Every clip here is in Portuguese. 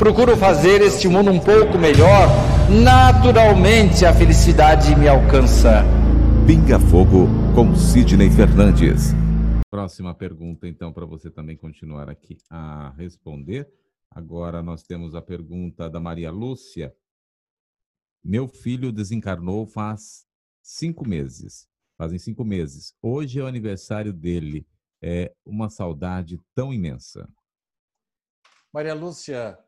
procuro fazer este mundo um pouco melhor, naturalmente a felicidade me alcança. Pinga Fogo com Sidney Fernandes. Próxima pergunta, então, para você também continuar aqui a responder. Agora nós temos a pergunta da Maria Lúcia. Meu filho desencarnou faz cinco meses. Fazem cinco meses. Hoje é o aniversário dele. É uma saudade tão imensa. Maria Lúcia,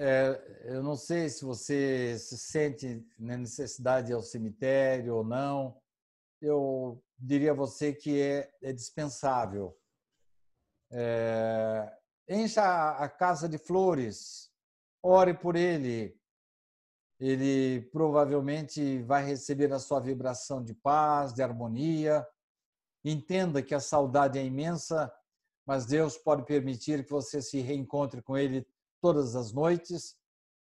é, eu não sei se você se sente na necessidade ao cemitério ou não. Eu diria a você que é, é dispensável. É, encha a casa de flores, ore por ele. Ele provavelmente vai receber a sua vibração de paz, de harmonia. Entenda que a saudade é imensa, mas Deus pode permitir que você se reencontre com ele todas as noites.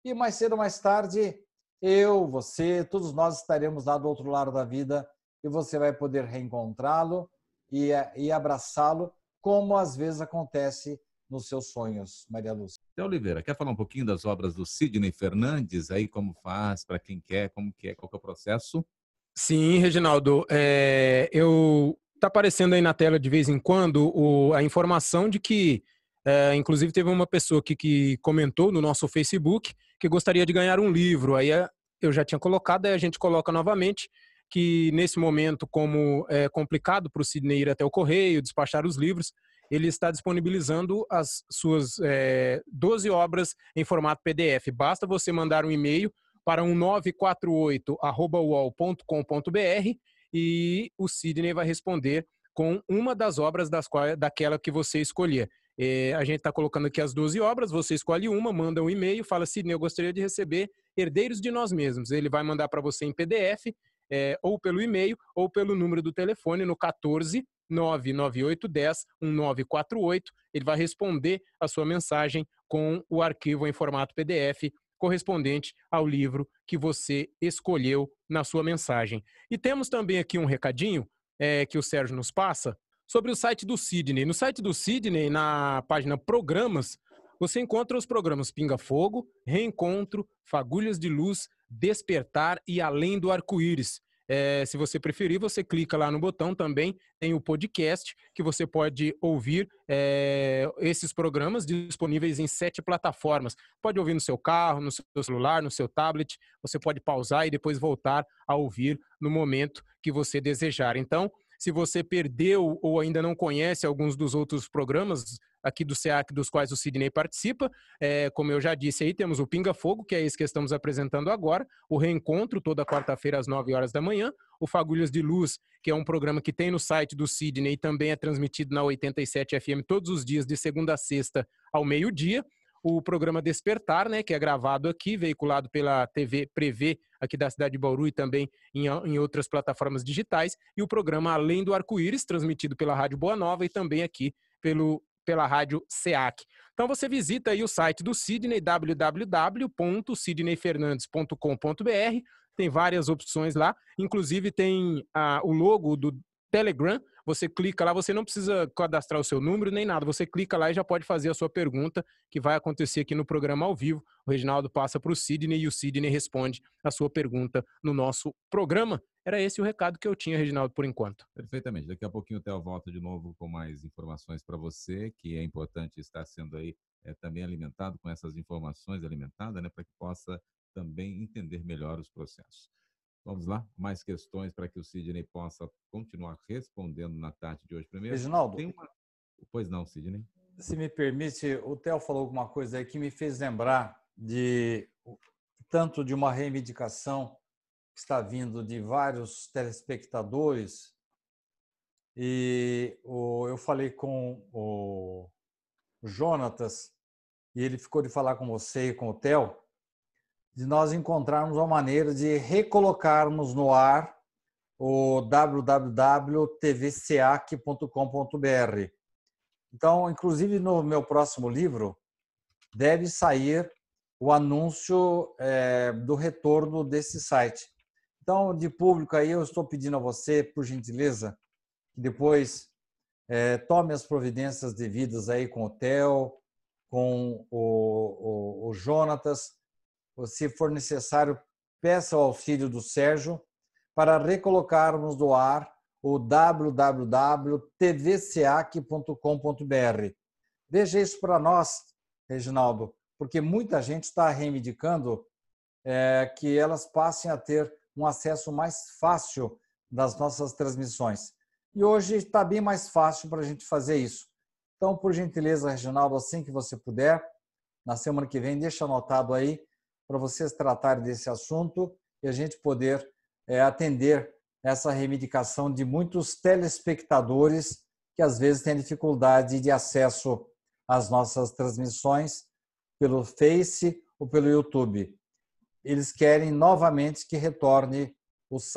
E mais cedo ou mais tarde, eu, você, todos nós estaremos lá do outro lado da vida e você vai poder reencontrá-lo e, e abraçá-lo, como às vezes acontece nos seus sonhos, Maria Lúcia. Então, Oliveira, quer falar um pouquinho das obras do Sidney Fernandes, aí como faz, para quem quer, como que é, qual que é o processo? Sim, Reginaldo, é, eu está aparecendo aí na tela de vez em quando o, a informação de que é, inclusive, teve uma pessoa aqui que comentou no nosso Facebook que gostaria de ganhar um livro. Aí é, eu já tinha colocado, aí a gente coloca novamente que nesse momento, como é complicado para o Sidney ir até o correio, despachar os livros, ele está disponibilizando as suas é, 12 obras em formato PDF. Basta você mandar um e-mail para um 948@uol.com.br e o Sidney vai responder com uma das obras das daquela que você escolher. É, a gente está colocando aqui as 12 obras, você escolhe uma, manda um e-mail, fala, Sidney, eu gostaria de receber Herdeiros de Nós Mesmos. Ele vai mandar para você em PDF, é, ou pelo e-mail, ou pelo número do telefone no 14 99810 1948. Ele vai responder a sua mensagem com o arquivo em formato PDF correspondente ao livro que você escolheu na sua mensagem. E temos também aqui um recadinho é, que o Sérgio nos passa sobre o site do Sidney. No site do Sidney, na página Programas, você encontra os programas Pinga Fogo, Reencontro, Fagulhas de Luz, Despertar e Além do Arco-Íris. É, se você preferir, você clica lá no botão também, tem o podcast, que você pode ouvir é, esses programas disponíveis em sete plataformas. Pode ouvir no seu carro, no seu celular, no seu tablet, você pode pausar e depois voltar a ouvir no momento que você desejar. Então, se você perdeu ou ainda não conhece alguns dos outros programas aqui do SEAC dos quais o Sidney participa, é, como eu já disse aí, temos o Pinga Fogo, que é esse que estamos apresentando agora, o Reencontro, toda quarta-feira às 9 horas da manhã, o Fagulhas de Luz, que é um programa que tem no site do Sidney e também é transmitido na 87 FM todos os dias, de segunda a sexta, ao meio-dia, o programa Despertar, né, que é gravado aqui, veiculado pela TV Prevê, aqui da cidade de Bauru e também em, em outras plataformas digitais, e o programa Além do Arco-Íris, transmitido pela Rádio Boa Nova e também aqui pelo, pela Rádio SEAC. Então você visita aí o site do Sidney, www.sidneyfernandes.com.br, tem várias opções lá, inclusive tem ah, o logo do Telegram, você clica lá, você não precisa cadastrar o seu número nem nada, você clica lá e já pode fazer a sua pergunta, que vai acontecer aqui no programa ao vivo. O Reginaldo passa para o Sidney e o Sidney responde a sua pergunta no nosso programa. Era esse o recado que eu tinha, Reginaldo, por enquanto. Perfeitamente. Daqui a pouquinho o Theo volta de novo com mais informações para você, que é importante estar sendo aí é, também alimentado com essas informações, alimentada, né, para que possa também entender melhor os processos. Vamos lá, mais questões para que o Sidney possa continuar respondendo na tarde de hoje. Primeiro, Reginaldo, uma... pois não, Sidney. Se me permite, o Theo falou alguma coisa aí que me fez lembrar de tanto de uma reivindicação que está vindo de vários telespectadores e eu falei com o Jonatas e ele ficou de falar com você e com o Theo de nós encontrarmos uma maneira de recolocarmos no ar o www.tvcac.com.br. Então, inclusive no meu próximo livro deve sair o anúncio é, do retorno desse site. Então, de público aí, eu estou pedindo a você, por gentileza, que depois é, tome as providências devidas aí com o Theo, com o, o, o Jonatas, se for necessário, peça o auxílio do Sérgio para recolocarmos do ar o www.tvcac.com.br. Veja isso para nós, Reginaldo, porque muita gente está reivindicando é, que elas passem a ter um acesso mais fácil das nossas transmissões. E hoje está bem mais fácil para a gente fazer isso. Então, por gentileza, Reginaldo, assim que você puder, na semana que vem, deixa anotado aí para vocês tratarem desse assunto e a gente poder é, atender essa reivindicação de muitos telespectadores que às vezes têm dificuldade de acesso às nossas transmissões pelo Face ou pelo YouTube. Eles querem novamente que retorne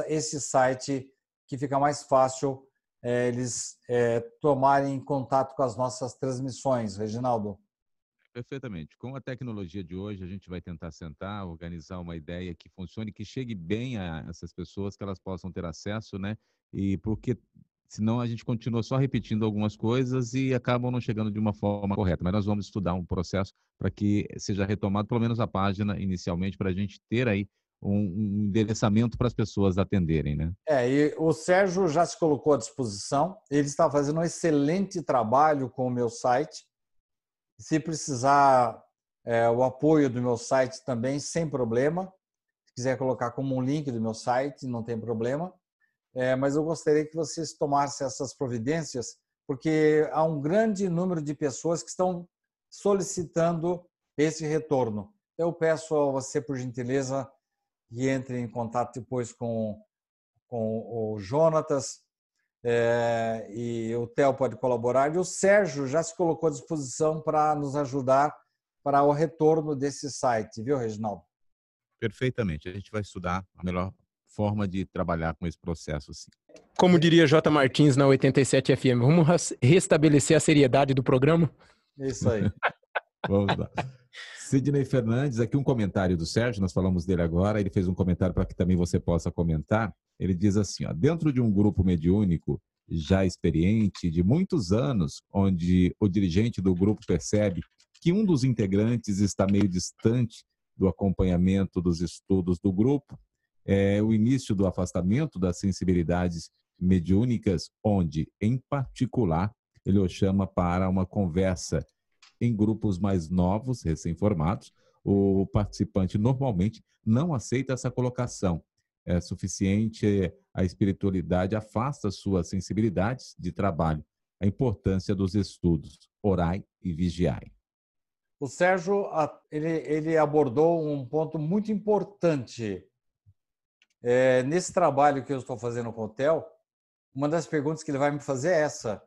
esse site que fica mais fácil é, eles é, tomarem contato com as nossas transmissões, Reginaldo. Perfeitamente. Com a tecnologia de hoje, a gente vai tentar sentar, organizar uma ideia que funcione, que chegue bem a essas pessoas, que elas possam ter acesso, né? E porque senão a gente continua só repetindo algumas coisas e acabam não chegando de uma forma correta. Mas nós vamos estudar um processo para que seja retomado pelo menos a página inicialmente, para a gente ter aí um, endereçamento para as pessoas atenderem, né? É, e o Sérgio já se colocou à disposição. Ele está fazendo um excelente trabalho com o meu site. Se precisar é, o apoio do meu site também, sem problema. Se quiser colocar como um link do meu site, não tem problema. É, mas eu gostaria que vocês tomassem essas providências, porque há um grande número de pessoas que estão solicitando esse retorno. Eu peço a você, por gentileza, que entre em contato depois com, com o Jonatas, é, e o Theo pode colaborar, e o Sérgio já se colocou à disposição para nos ajudar para o retorno desse site, viu, Reginaldo? Perfeitamente. A gente vai estudar a melhor forma de trabalhar com esse processo, sim. Como diria J. Martins na 87 FM, vamos restabelecer a seriedade do programa? Isso aí. vamos lá. Sidney Fernandes, aqui um comentário do Sérgio, nós falamos dele agora, ele fez um comentário para que também você possa comentar. Ele diz assim: ó, dentro de um grupo mediúnico já experiente de muitos anos, onde o dirigente do grupo percebe que um dos integrantes está meio distante do acompanhamento dos estudos do grupo, é o início do afastamento das sensibilidades mediúnicas, onde, em particular, ele o chama para uma conversa em grupos mais novos, recém-formados. O participante normalmente não aceita essa colocação é suficiente, a espiritualidade afasta suas sensibilidades de trabalho. A importância dos estudos, orai e vigiai. O Sérgio ele, ele abordou um ponto muito importante. É, nesse trabalho que eu estou fazendo com o hotel, uma das perguntas que ele vai me fazer é essa.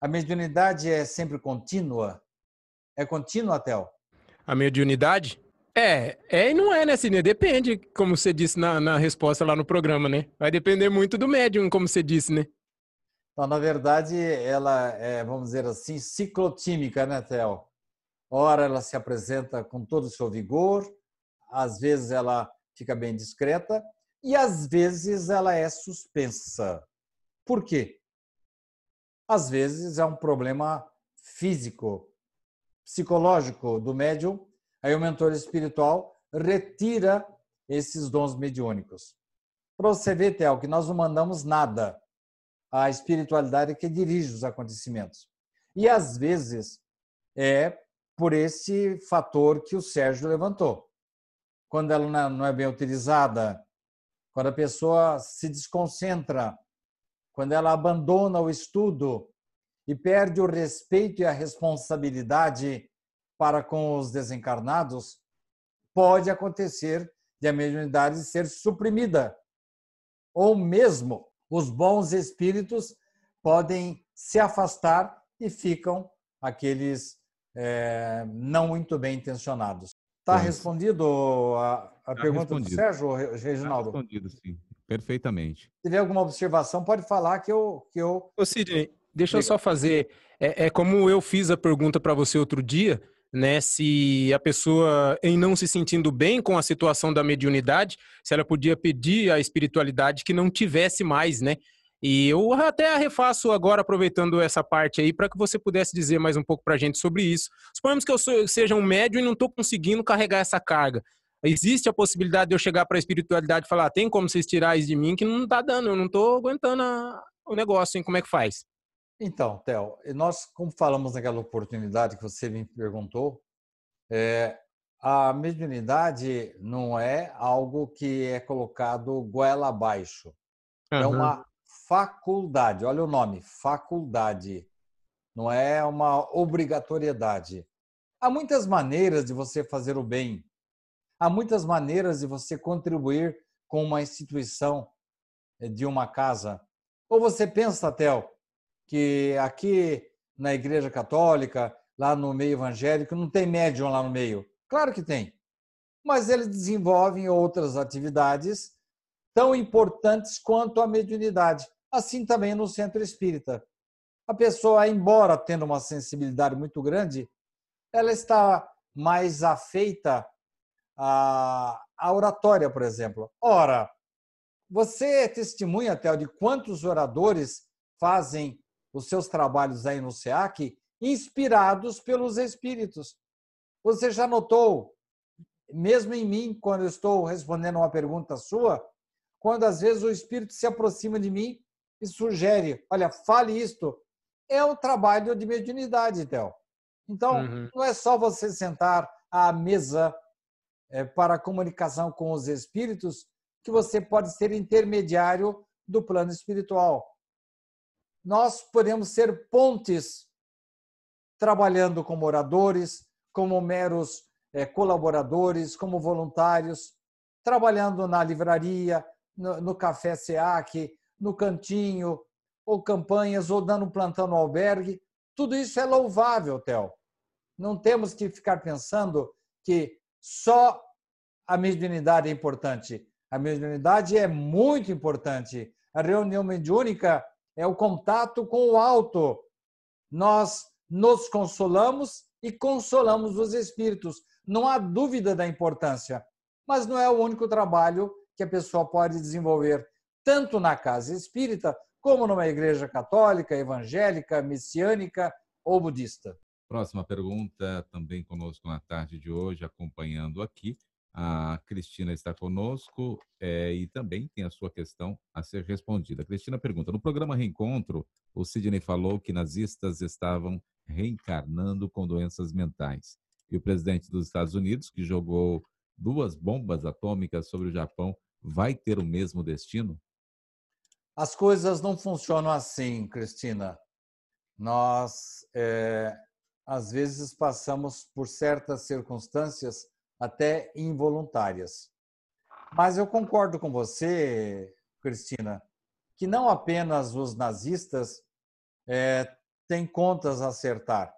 A mediunidade é sempre contínua? É contínua, Tel? A mediunidade? É, é e não é, né, Cine? Depende, como você disse na, na resposta lá no programa, né? Vai depender muito do médium, como você disse, né? Então, na verdade, ela é, vamos dizer assim, ciclotímica, né, Theo? Ora, ela se apresenta com todo o seu vigor, às vezes ela fica bem discreta e às vezes ela é suspensa. Por quê? Às vezes é um problema físico, psicológico do médium Aí o mentor espiritual retira esses dons mediúnicos. Para você ver, Theo, que nós não mandamos nada. A espiritualidade é que dirige os acontecimentos. E às vezes é por esse fator que o Sérgio levantou. quando ela não é bem utilizada, quando a pessoa se desconcentra, quando ela abandona o estudo e perde o respeito e a responsabilidade para com os desencarnados, pode acontecer de a mediunidade ser suprimida. Ou mesmo os bons espíritos podem se afastar e ficam aqueles é, não muito bem intencionados. Está respondido a, a tá pergunta respondido. do Sérgio, Reginaldo? Está respondido, sim. Perfeitamente. Se tiver alguma observação, pode falar que eu. Que eu... Ô, Sidney, deixa eu só fazer. É, é como eu fiz a pergunta para você outro dia, né? Se a pessoa, em não se sentindo bem com a situação da mediunidade, se ela podia pedir à espiritualidade que não tivesse mais, né? E eu até refaço agora, aproveitando essa parte aí, para que você pudesse dizer mais um pouco para a gente sobre isso. Suponhamos que eu seja um médium e não estou conseguindo carregar essa carga. Existe a possibilidade de eu chegar para a espiritualidade e falar: ah, tem como vocês tirar isso de mim que não está dando, eu não estou aguentando a, o negócio, hein? Como é que faz? Então, Theo, nós, como falamos naquela oportunidade que você me perguntou, é, a mediunidade não é algo que é colocado goela abaixo. Uhum. É uma faculdade. Olha o nome, faculdade. Não é uma obrigatoriedade. Há muitas maneiras de você fazer o bem. Há muitas maneiras de você contribuir com uma instituição eh, de uma casa. Ou você pensa, Theo, que aqui na Igreja Católica, lá no meio evangélico, não tem médium lá no meio? Claro que tem. Mas eles desenvolvem outras atividades tão importantes quanto a mediunidade. Assim também no centro espírita. A pessoa, embora tendo uma sensibilidade muito grande, ela está mais afeita à, oratória, por exemplo. Ora, você é testemunha, Théo, de quantos oradores fazem os seus trabalhos aí no SEAC inspirados pelos espíritos. Você já notou, mesmo em mim, quando eu estou respondendo uma pergunta sua, quando às vezes o espírito se aproxima de mim e sugere, olha, fale isto. É um trabalho de mediunidade, Théo. Então, uhum. não é só você sentar à mesa é, para comunicação com os espíritos que você pode ser intermediário do plano espiritual. Nós podemos ser pontes trabalhando como oradores, como meros é, colaboradores, como voluntários, trabalhando na livraria, no, café SEAC, no cantinho, ou campanhas, ou dando plantão no albergue. Tudo isso é louvável, Theo. Não temos que ficar pensando que só a mediunidade é importante. A mediunidade é muito importante. A reunião mediúnica é o contato com o alto. Nós nos consolamos e consolamos os espíritos. Não há dúvida da importância, mas não é o único trabalho que a pessoa pode desenvolver tanto na casa espírita como numa igreja católica, evangélica, messiânica ou budista. Próxima pergunta, também conosco na tarde de hoje, acompanhando aqui. A Cristina está conosco é, e também tem a sua questão a ser respondida. A Cristina pergunta: no programa Reencontro, o Sidney falou que nazistas estavam reencarnando com doenças mentais. E o presidente dos Estados Unidos, que jogou duas bombas atômicas sobre o Japão, vai ter o mesmo destino? As coisas não funcionam assim, Cristina. Nós, é, às vezes, passamos por certas circunstâncias até involuntárias. Mas eu concordo com você, Cristina, que não apenas os nazistas é, têm contas a acertar.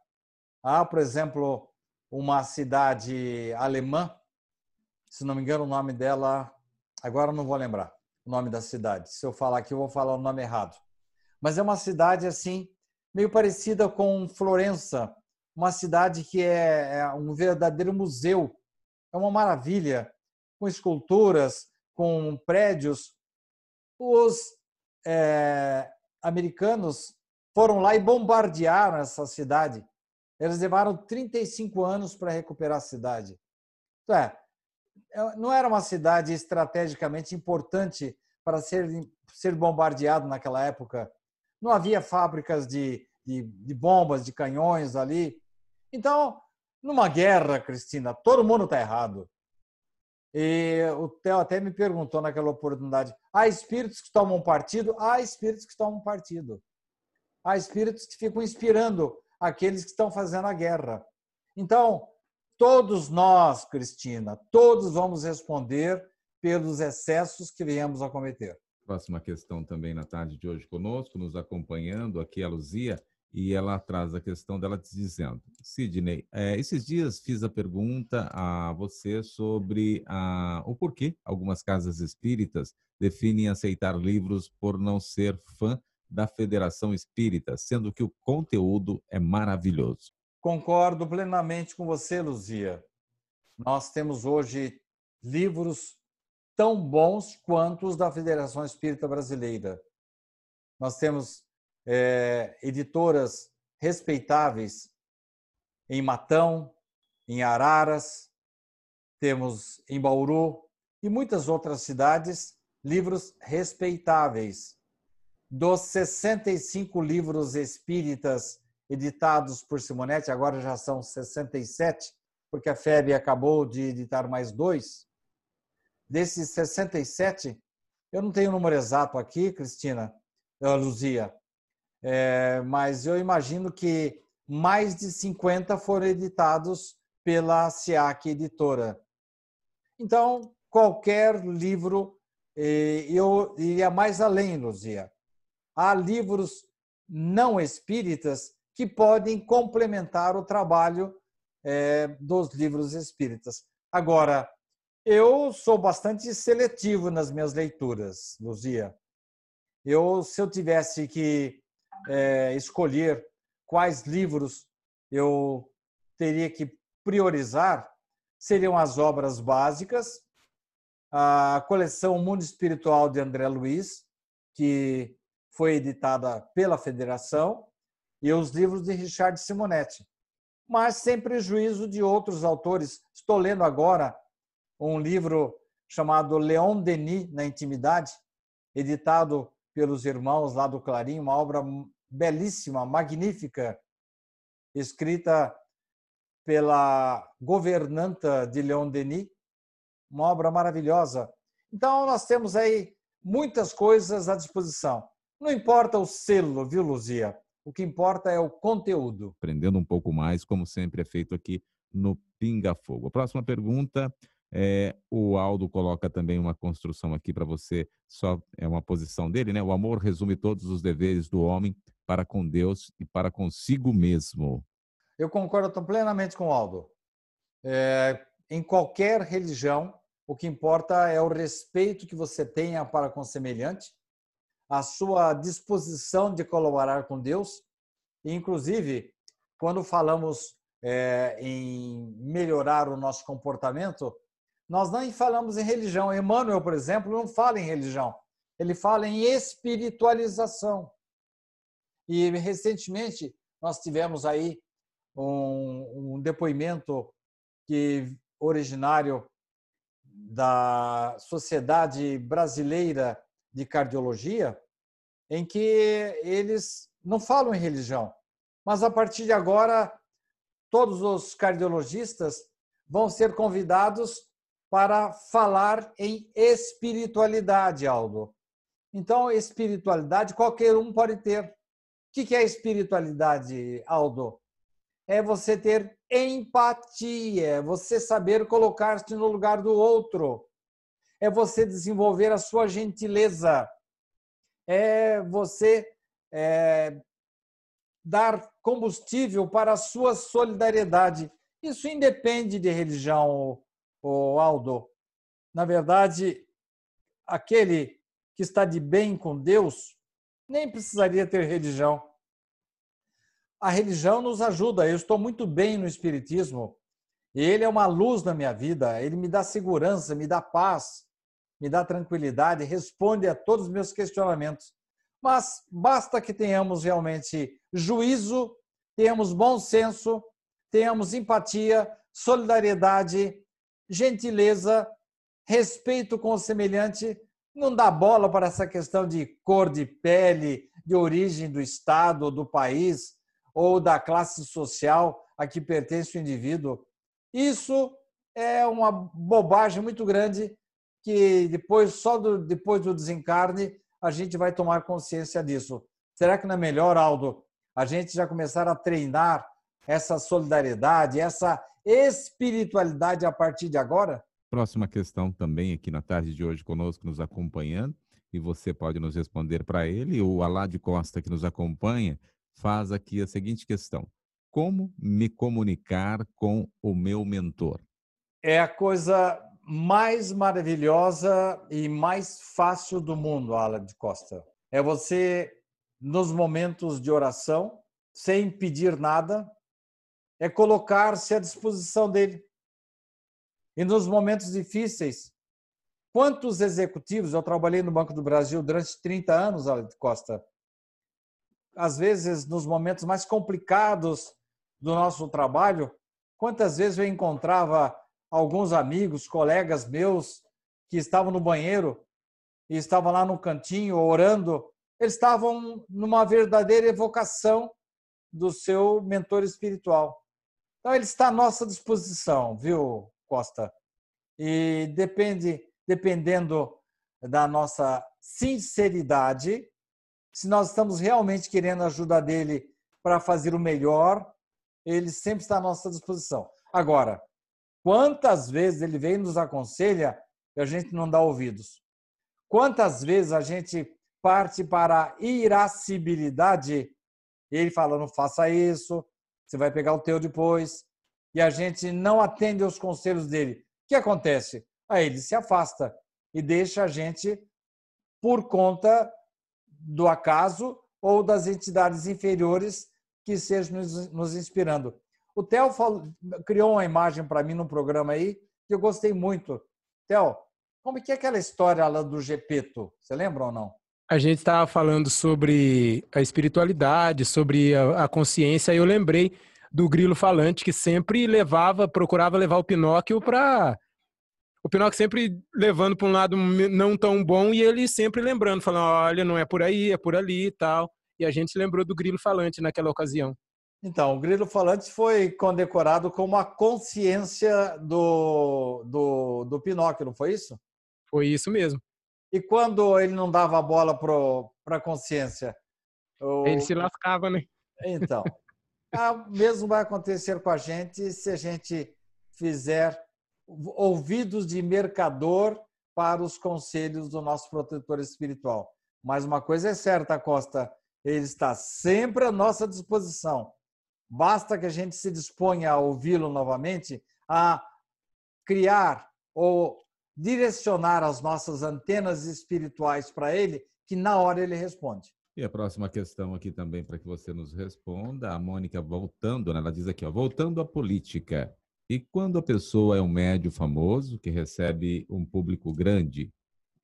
Há, por exemplo, uma cidade alemã, se não me engano, o nome dela, agora não vou lembrar o nome da cidade. Se eu falar aqui, eu vou falar o nome errado. Mas é uma cidade assim, meio parecida com Florença, uma cidade que é, é um verdadeiro museu. É uma maravilha, com esculturas, com prédios. Os é, americanos foram lá e bombardearam essa cidade. Eles levaram 35 anos para recuperar a cidade. Então, é, é, não era uma cidade estrategicamente importante para ser, ser bombardeado naquela época. Não havia fábricas de, de, de bombas, de canhões ali. Então, numa guerra, Cristina, todo mundo está errado. E o Theo até me perguntou naquela oportunidade: há espíritos que tomam partido? Há espíritos que tomam partido. Há espíritos que ficam inspirando aqueles que estão fazendo a guerra. Então, todos nós, Cristina, todos vamos responder pelos excessos que viemos a cometer. Próxima questão também na tarde de hoje conosco, nos acompanhando aqui a Luzia e ela traz a questão dela dizendo: Sidney, é, esses dias fiz a pergunta a você sobre a, o porquê algumas casas espíritas definem aceitar livros por não ser fã da Federação Espírita, sendo que o conteúdo é maravilhoso. Concordo plenamente com você, Luzia. Nós temos hoje livros tão bons quanto os da Federação Espírita Brasileira. Nós temos é, editoras respeitáveis em Matão, em Araras, temos em Bauru e muitas outras cidades livros respeitáveis. Dos 65 livros espíritas editados por Simonetti, agora já são 67, porque a FEB acabou de editar mais dois. Desses 67, eu não tenho o número exato aqui, Cristina, Luzia, é, mas eu imagino que mais de 50 foram editados pela SIAC Editora. Então, qualquer livro, eu iria mais além, Luzia. Há livros não espíritas que podem complementar o trabalho é, dos livros espíritas. Agora, eu sou bastante seletivo nas minhas leituras, Luzia. Eu, se eu tivesse que é, escolher quais livros eu teria que priorizar, seriam as obras básicas, a coleção Mundo Espiritual de André Luiz, que foi editada pela Federação, e os livros de Richard Simonetti. Mas sem prejuízo de outros autores. Estou lendo agora um livro chamado Leon Denis na Intimidade, editado pelos irmãos lá do Clarim, uma obra belíssima, magnífica, escrita pela governanta de Leon Denis, uma obra maravilhosa. Então, nós temos aí muitas coisas à disposição. Não importa o selo, viu, Luzia? O que importa é o conteúdo. Aprendendo um pouco mais, como sempre é feito aqui no Pinga Fogo. A próxima pergunta é, o Aldo coloca também uma construção aqui para você, só é uma posição dele, né? O amor resume todos os deveres do homem para com Deus e para consigo mesmo. Eu concordo plenamente com o Aldo. É, em qualquer religião, o que importa é o respeito que você tenha para com o semelhante, a sua disposição de colaborar com Deus, e, inclusive, quando falamos é, em melhorar o nosso comportamento, nós não falamos em religião. Emmanuel, por exemplo, não fala em religião. Ele fala em espiritualização. E recentemente nós tivemos aí um, um depoimento que originário da Sociedade Brasileira de Cardiologia, em que eles não falam em religião, mas a partir de agora todos os cardiologistas vão ser convidados para falar em espiritualidade, Aldo. Então, espiritualidade qualquer um pode ter. O que é espiritualidade, Aldo? É você ter empatia, é você saber colocar-se no lugar do outro, é você desenvolver a sua gentileza, é você é, dar combustível para a sua solidariedade. Isso independe de religião, o Aldo. Na verdade, aquele que está de bem com Deus nem precisaria ter religião. A religião nos ajuda. Eu estou muito bem no Espiritismo. Ele é uma luz na minha vida. Ele me dá segurança, me dá paz, me dá tranquilidade, responde a todos os meus questionamentos. Mas basta que tenhamos realmente juízo, tenhamos bom senso, tenhamos empatia, solidariedade gentileza, respeito com o semelhante, não dá bola para essa questão de cor de pele, de origem do Estado, do país ou da classe social a que pertence o indivíduo. Isso é uma bobagem muito grande que depois, só do, depois do desencarne, a gente vai tomar consciência disso. Será que não é melhor, Aldo, a gente já começar a treinar essa solidariedade, essa espiritualidade a partir de agora? Próxima questão também aqui na tarde de hoje conosco, nos acompanhando, e você pode nos responder para ele. O Alá Costa, que nos acompanha, faz aqui a seguinte questão: Como me comunicar com o meu mentor? É a coisa mais maravilhosa e mais fácil do mundo, Alan de Costa. É você, nos momentos de oração, sem pedir nada, é colocar-se à disposição dele. E nos momentos difíceis, quantos executivos, eu trabalhei no Banco do Brasil durante 30 anos, de Costa, às vezes nos momentos mais complicados do nosso trabalho, quantas vezes eu encontrava alguns amigos, colegas meus que estavam no banheiro e estavam lá no cantinho orando, eles estavam numa verdadeira evocação do seu mentor espiritual. Então ele está à nossa disposição, viu, Costa? E depende, dependendo da nossa sinceridade, se nós estamos realmente querendo a ajuda dele para fazer o melhor, ele sempre está à nossa disposição. Agora, Quantas vezes ele vem e nos aconselha e a gente não dá ouvidos? Quantas vezes a gente parte para a irascibilidade e ele fala, não faça isso, você vai pegar o teu depois, e a gente não atende aos conselhos dele. O que acontece? Aí ele se afasta e deixa a gente por conta do acaso ou das entidades inferiores que estejam nos inspirando. O Theo criou uma imagem para mim no programa aí que eu gostei muito. Theo, como é que é aquela história lá do Gepeto? Você lembra ou não? A gente estava falando sobre a espiritualidade, sobre a, a consciência, e eu lembrei do grilo falante que sempre levava, procurava levar o Pinóquio para o Pinóquio sempre levando para um lado não tão bom e ele sempre lembrando, falando, olha, não é por aí, é por ali e tal. E a gente lembrou do grilo falante naquela ocasião. Então, o grilo falante foi condecorado como a consciência do, do, do Pinóquio, não foi isso? Foi isso mesmo. E quando ele não dava bola para a consciência? O... Ele se lascava, né? Então, o mesmo vai acontecer com a gente se a gente fizer ouvidos de mercador para os conselhos do nosso protetor espiritual. Mas uma coisa é certa, Costa, ele está sempre à nossa disposição. Basta que a gente se disponha a ouvi-lo novamente, a criar ou direcionar as nossas antenas espirituais para ele, que na hora ele responde. E a próxima questão aqui também para que você nos responda, a Mônica voltando, né? ela diz aqui, ó, voltando à política. E quando a pessoa é um médio famoso que recebe um público grande,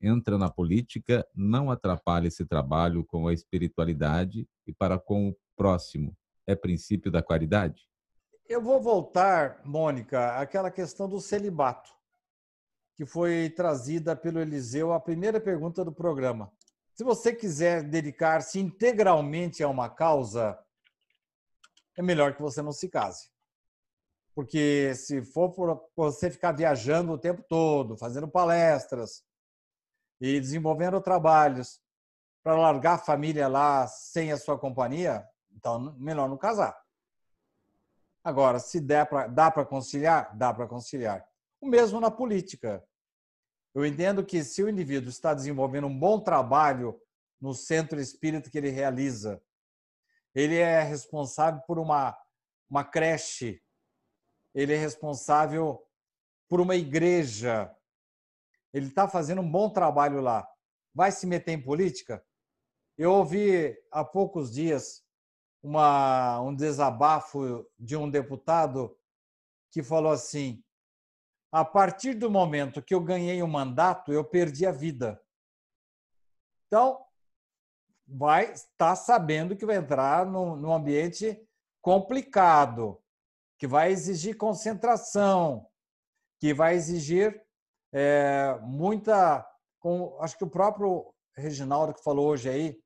entra na política, não atrapalha esse trabalho com a espiritualidade e para com o próximo, é princípio da caridade? Eu vou voltar, Mônica, àquela questão do celibato, que foi trazida pelo Eliseu, a primeira pergunta do programa. Se você quiser dedicar-se integralmente a uma causa, é melhor que você não se case. Porque se for por você ficar viajando o tempo todo, fazendo palestras e desenvolvendo trabalhos para largar a família lá sem a sua companhia, então, melhor não casar. Agora, se der dá para conciliar, dá para conciliar. O mesmo na política. Eu entendo que se o indivíduo está desenvolvendo um bom trabalho no centro espírita que ele realiza, ele é responsável por uma, uma creche, ele é responsável por uma igreja, ele está fazendo um bom trabalho lá. Vai se meter em política? Eu ouvi há poucos dias uma, um desabafo de um deputado que falou assim: a partir do momento que eu ganhei o mandato, eu perdi a vida. Então, vai estar tá sabendo que vai entrar num, num ambiente complicado, que vai exigir concentração, que vai exigir é, muita. Com, acho que o próprio Reginaldo que falou hoje aí,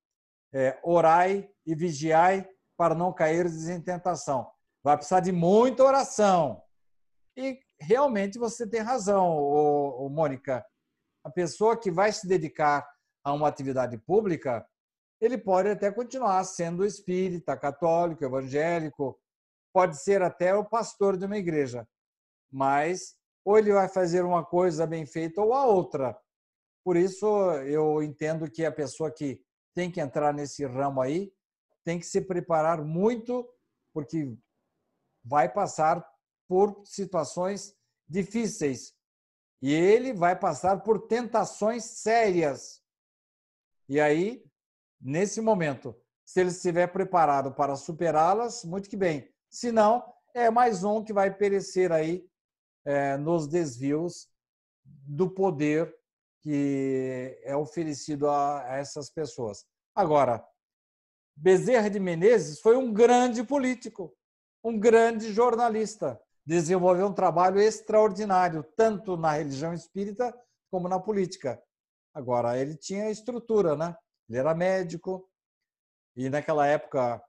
é, orai e vigiai para não cair em tentação. Vai precisar de muita oração. E realmente você tem razão, ô, ô, Mônica. A pessoa que vai se dedicar a uma atividade pública, ele pode até continuar sendo espírita, católico, evangélico, pode ser até o pastor de uma igreja, mas ou ele vai fazer uma coisa bem feita ou a outra. Por isso, eu entendo que a pessoa que tem que entrar nesse ramo aí tem que se preparar muito, porque vai passar por situações difíceis. E ele vai passar por tentações sérias. E aí, nesse momento, se ele estiver preparado para superá-las, muito que bem. Se não, é mais um que vai perecer aí é, nos desvios do poder que é oferecido a, a essas pessoas. Agora, Bezerra de Menezes foi um grande político, um grande jornalista, desenvolveu um trabalho extraordinário, tanto na religião espírita como na política. Agora, ele tinha estrutura, né? Ele era médico e naquela época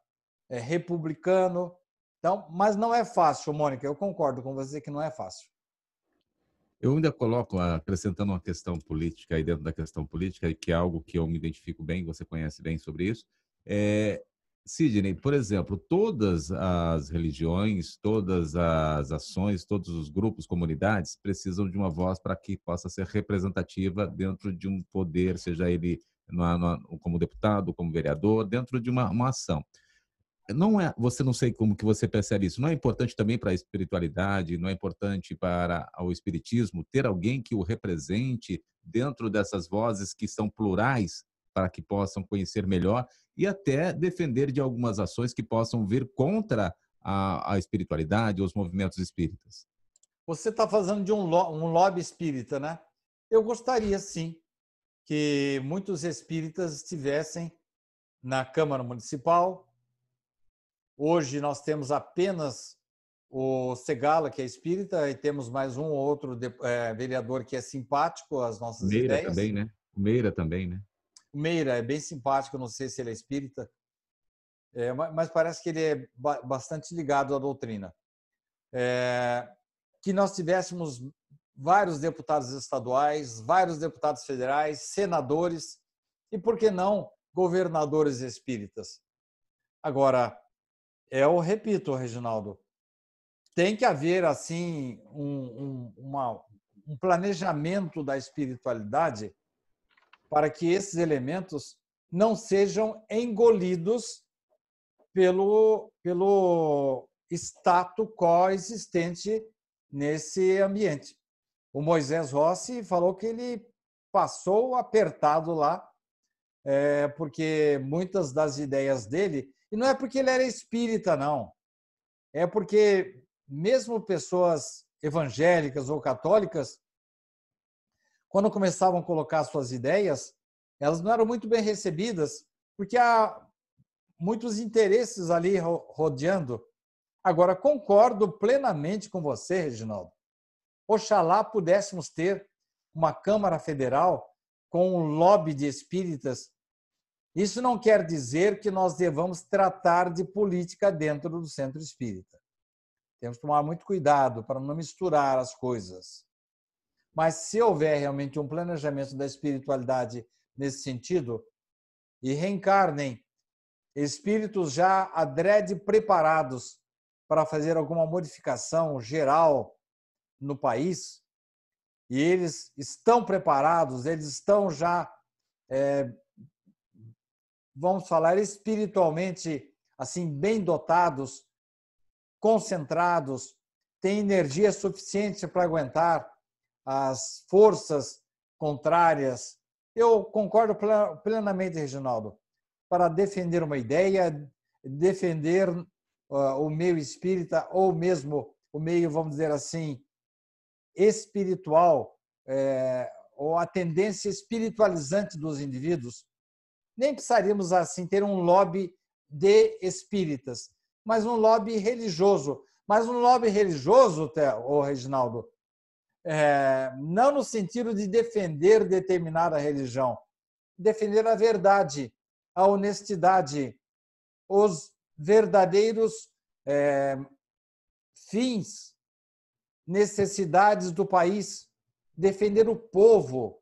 é republicano. Então, mas não é fácil, Mônica, eu concordo com você que não é fácil. Eu ainda coloco, acrescentando uma questão política aí dentro da questão política, que é algo que eu me identifico bem, você conhece bem sobre isso. É, Sidney, por exemplo, todas as religiões, todas as ações, todos os grupos, comunidades precisam de uma voz para que possa ser representativa dentro de um poder, seja ele como deputado, como vereador, dentro de uma, uma ação não é, você não sei como que você percebe isso. Não é importante também para a espiritualidade, não é importante para o espiritismo ter alguém que o represente dentro dessas vozes que são plurais para que possam conhecer melhor e até defender de algumas ações que possam vir contra a, a espiritualidade, os movimentos espíritas. Você está fazendo de um, lo, um lobby espírita, né? Eu gostaria sim que muitos espíritas estivessem na Câmara Municipal, Hoje nós temos apenas o Segala, que é espírita, e temos mais um ou outro é, vereador que é simpático às nossas Meira ideias. também, né? Meira também, né? Meira é bem simpático, não sei se ele é espírita, é, mas parece que ele é bastante ligado à doutrina. É, que nós tivéssemos vários deputados estaduais, vários deputados federais, senadores e, por que não, governadores espíritas. Agora, eu repito, Reginaldo, tem que haver assim um, um, uma, um planejamento da espiritualidade para que esses elementos não sejam engolidos pelo, pelo status quo existente nesse ambiente. O Moisés Rossi falou que ele passou apertado lá, é, porque muitas das ideias dele e não é porque ele era espírita, não. É porque, mesmo pessoas evangélicas ou católicas, quando começavam a colocar suas ideias, elas não eram muito bem recebidas, porque há muitos interesses ali rodeando. Agora, concordo plenamente com você, Reginaldo. Oxalá pudéssemos ter uma Câmara Federal com um lobby de espíritas isso não quer dizer que nós devamos tratar de política dentro do centro espírita. Temos que tomar muito cuidado para não misturar as coisas. Mas se houver realmente um planejamento da espiritualidade nesse sentido, e reencarnem espíritos já adrede preparados para fazer alguma modificação geral no país, e eles estão preparados, eles estão já é, vamos falar espiritualmente assim bem dotados, concentrados, têm energia suficiente para aguentar as forças contrárias. Eu concordo plenamente, Reginaldo, para defender uma ideia, defender o meio espírita ou mesmo o meio, vamos dizer assim, espiritual, é, ou a tendência espiritualizante dos indivíduos, nem precisaríamos assim ter um lobby de espíritas, mas um lobby religioso. Mas um lobby religioso, o Reginaldo, é, não no sentido de defender determinada religião, defender a verdade, a honestidade, os verdadeiros é, fins necessidades do país, defender o povo.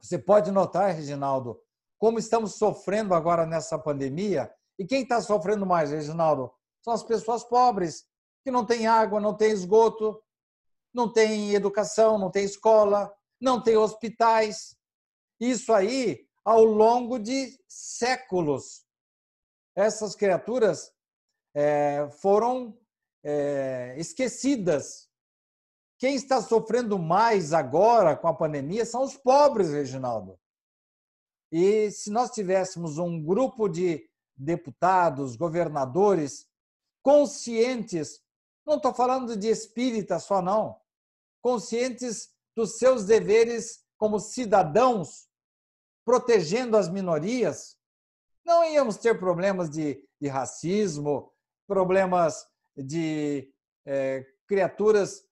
Você pode notar, Reginaldo, como estamos sofrendo agora nessa pandemia. E quem está sofrendo mais, Reginaldo? São as pessoas pobres, que não têm água, não têm esgoto, não têm educação, não têm escola, não têm hospitais. Isso aí ao longo de séculos. Essas criaturas é, foram é, esquecidas. Quem está sofrendo mais agora com a pandemia são os pobres, Reginaldo. E se nós tivéssemos um grupo de deputados, governadores conscientes, não estou falando de espírita só, não, conscientes dos seus deveres como cidadãos, protegendo as minorias, não íamos ter problemas de, de racismo, problemas de é, criaturas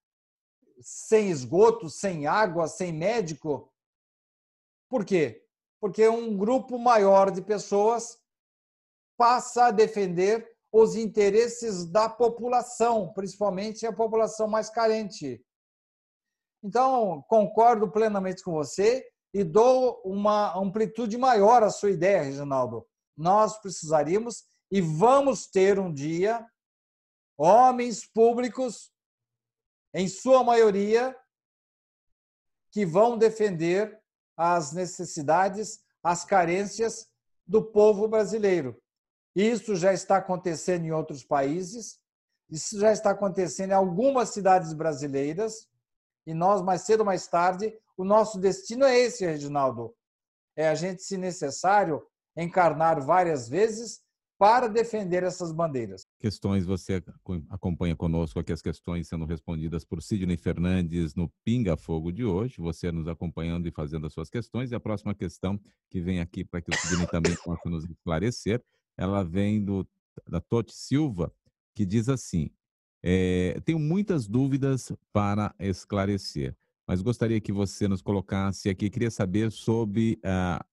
sem esgoto, sem água, sem médico. Por quê? Porque um grupo maior de pessoas passa a defender os interesses da população, principalmente a população mais carente. Então, concordo plenamente com você e dou uma amplitude maior à sua ideia, Reginaldo. Nós precisaríamos e vamos ter um dia homens públicos, em sua maioria, que vão defender as necessidades, as carências do povo brasileiro. Isso já está acontecendo em outros países, isso já está acontecendo em algumas cidades brasileiras, e nós, mais cedo ou mais tarde, o nosso destino é esse, Reginaldo. É a gente, se necessário, encarnar várias vezes para defender essas bandeiras. Questões, você acompanha conosco aqui as questões sendo respondidas por Sidney Fernandes no Pinga Fogo de hoje, você nos acompanhando e fazendo as suas questões. E a próxima questão que vem aqui para que o Sidney também possa nos esclarecer, ela vem do, da Totti Silva, que diz assim, é, tenho muitas dúvidas para esclarecer, mas gostaria que você nos colocasse aqui, queria saber sobre ah,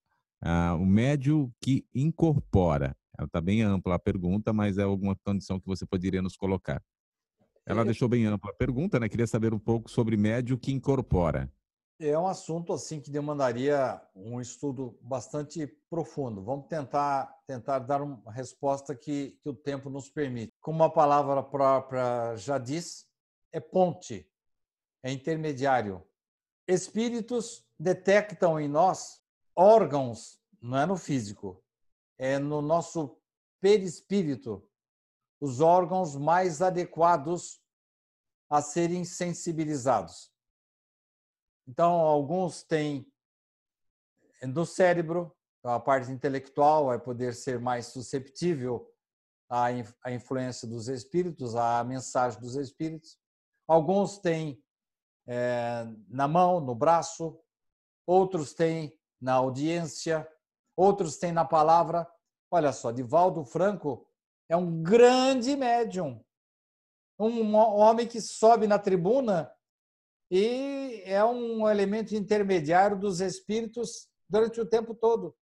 ah, o médio que incorpora. Ela está bem ampla a pergunta, mas é alguma condição que você poderia nos colocar. Ela deixou bem ampla a pergunta, né? Queria saber um pouco sobre médio que incorpora. É um assunto assim que demandaria um estudo bastante profundo. Vamos tentar tentar dar uma resposta que, que o tempo nos permite. Como a palavra própria já diz, é ponte, é intermediário. Espíritos detectam em nós órgãos, não é no físico, é no nosso perispírito, os órgãos mais adequados a serem sensibilizados. Então, alguns têm no cérebro, a parte intelectual vai poder ser mais susceptível à, influência dos espíritos, à mensagem dos espíritos. Alguns têm é, na mão, no braço, outros têm na audiência, outros têm na palavra. Olha só, Divaldo Franco é um grande médium, um homem que sobe na tribuna e é um elemento intermediário dos espíritos durante o tempo todo.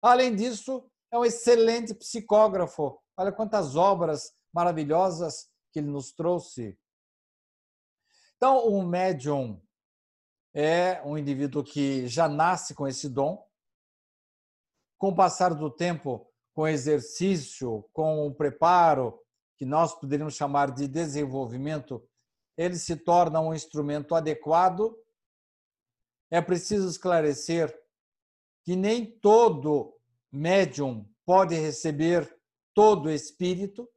Além disso, é um excelente psicógrafo. Olha quantas obras maravilhosas que ele nos trouxe. Então, o médium é um indivíduo que já nasce com esse dom. Com o passar do tempo, com exercício, com o preparo, que nós poderíamos chamar de desenvolvimento, ele se torna um instrumento adequado. É preciso esclarecer que nem todo médium pode receber todo espírito.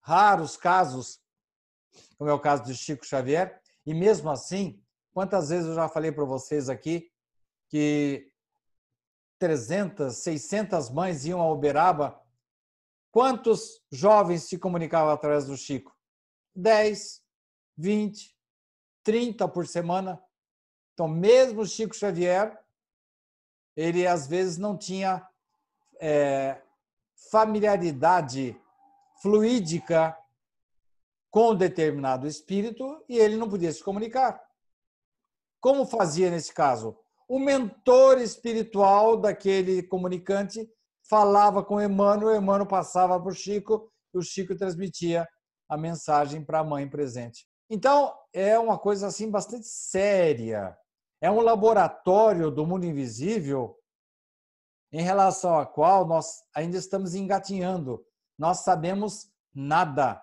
Raros casos, como é o caso de Chico Xavier, e mesmo assim, Quantas vezes eu já falei para vocês aqui que 300, 600 mães iam a Uberaba? Quantos jovens se comunicavam através do Chico? 10, 20, 30 por semana. Então, mesmo Chico Xavier, ele às vezes não tinha é, familiaridade fluídica com determinado espírito e ele não podia se comunicar. Como fazia nesse caso? O mentor espiritual daquele comunicante falava com Emmanuel, Emmanuel passava para o Chico e o Chico transmitia a mensagem para a mãe presente. Então, é uma coisa assim bastante séria. É um laboratório do mundo invisível em relação ao qual nós ainda estamos engatinhando. Nós sabemos nada.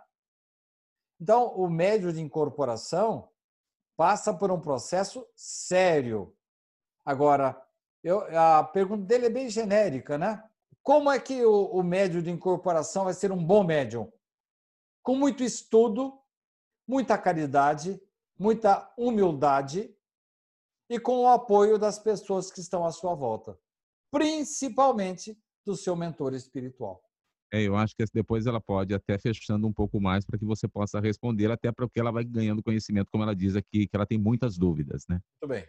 Então, o médio de incorporação passa por um processo sério. Agora, eu, a pergunta dele é bem genérica, né? Como é que o, o médio de incorporação vai ser um bom médium? Com muito estudo, muita caridade, muita humildade e com o apoio das pessoas que estão à sua volta, principalmente do seu mentor espiritual. É, eu acho que depois ela pode até fechando um pouco mais para que você possa responder, até porque ela vai ganhando conhecimento, como ela diz aqui, que ela tem muitas dúvidas, né? Muito bem.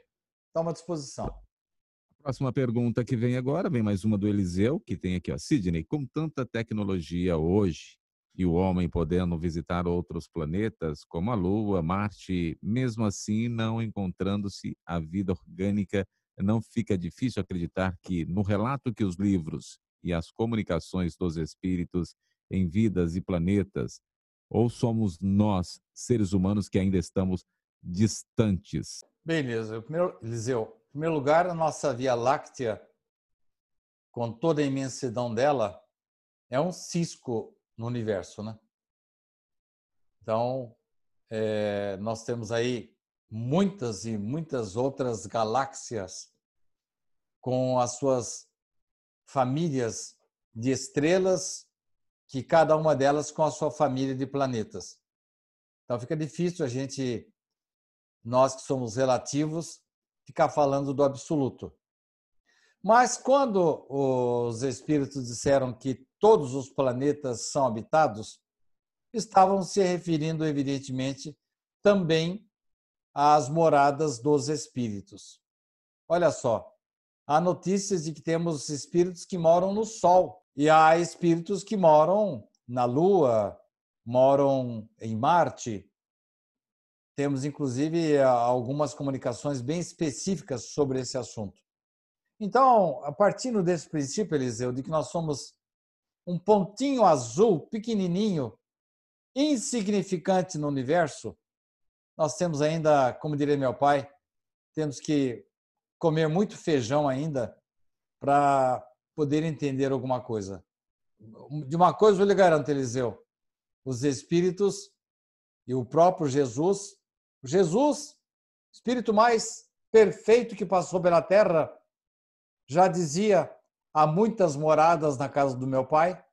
Toma à disposição. Próxima pergunta que vem agora, vem mais uma do Eliseu, que tem aqui, ó. Sidney, com tanta tecnologia hoje e o homem podendo visitar outros planetas, como a Lua, Marte, mesmo assim não encontrando-se a vida orgânica, não fica difícil acreditar que no relato que os livros e as comunicações dos espíritos em vidas e planetas, ou somos nós, seres humanos, que ainda estamos distantes? Beleza. Primeiro, Eliseu, em primeiro lugar, a nossa Via Láctea, com toda a imensidão dela, é um cisco no universo, né? Então, é, nós temos aí muitas e muitas outras galáxias com as suas famílias de estrelas, que cada uma delas com a sua família de planetas. Então fica difícil a gente, nós que somos relativos, ficar falando do absoluto. Mas quando os espíritos disseram que todos os planetas são habitados, estavam se referindo, evidentemente, também às moradas dos espíritos. Olha só, há notícias de que temos espíritos que moram no Sol e há espíritos que moram na Lua, moram em Marte, temos, inclusive, algumas comunicações bem específicas sobre esse assunto. Então, a partir desse princípio, Eliseu, de que nós somos um pontinho azul, pequenininho, insignificante no universo, nós temos ainda, como diria meu pai, temos que comer muito feijão ainda para poder entender alguma coisa. De uma coisa eu lhe garanto, Eliseu: os espíritos e o próprio Jesus Jesus, espírito mais perfeito que passou pela terra, já dizia: há muitas moradas na casa do meu pai.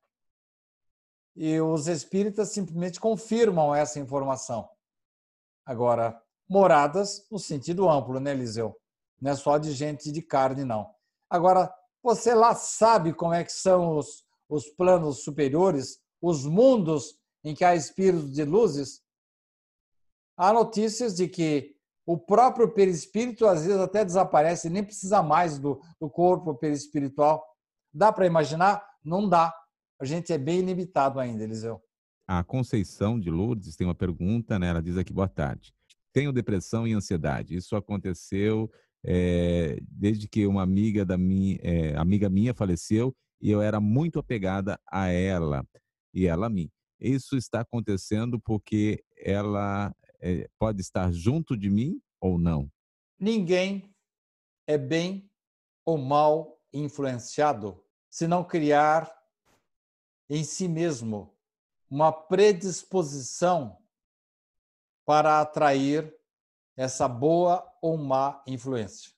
E os espíritas simplesmente confirmam essa informação. Agora, moradas no sentido amplo, né, Eliseu? Não é só de gente de carne, não. Agora, você lá sabe como é que são os, os planos superiores, os mundos em que há espíritos de luzes? há notícias de que o próprio perispírito às vezes até desaparece, nem precisa mais do, do corpo perispiritual. Dá para imaginar? Não dá. A gente é bem limitado ainda, Eliseu. A Conceição de Lourdes tem uma pergunta, né? Ela diz aqui, boa tarde. Tenho depressão e ansiedade. Isso aconteceu é, desde que uma amiga da minha, é, amiga minha faleceu e eu era muito apegada a ela e ela a mim. Isso está acontecendo porque ela é, pode estar junto de mim ou não? Ninguém é bem ou mal influenciado se não criar em si mesmo uma predisposição para atrair essa boa ou má influência.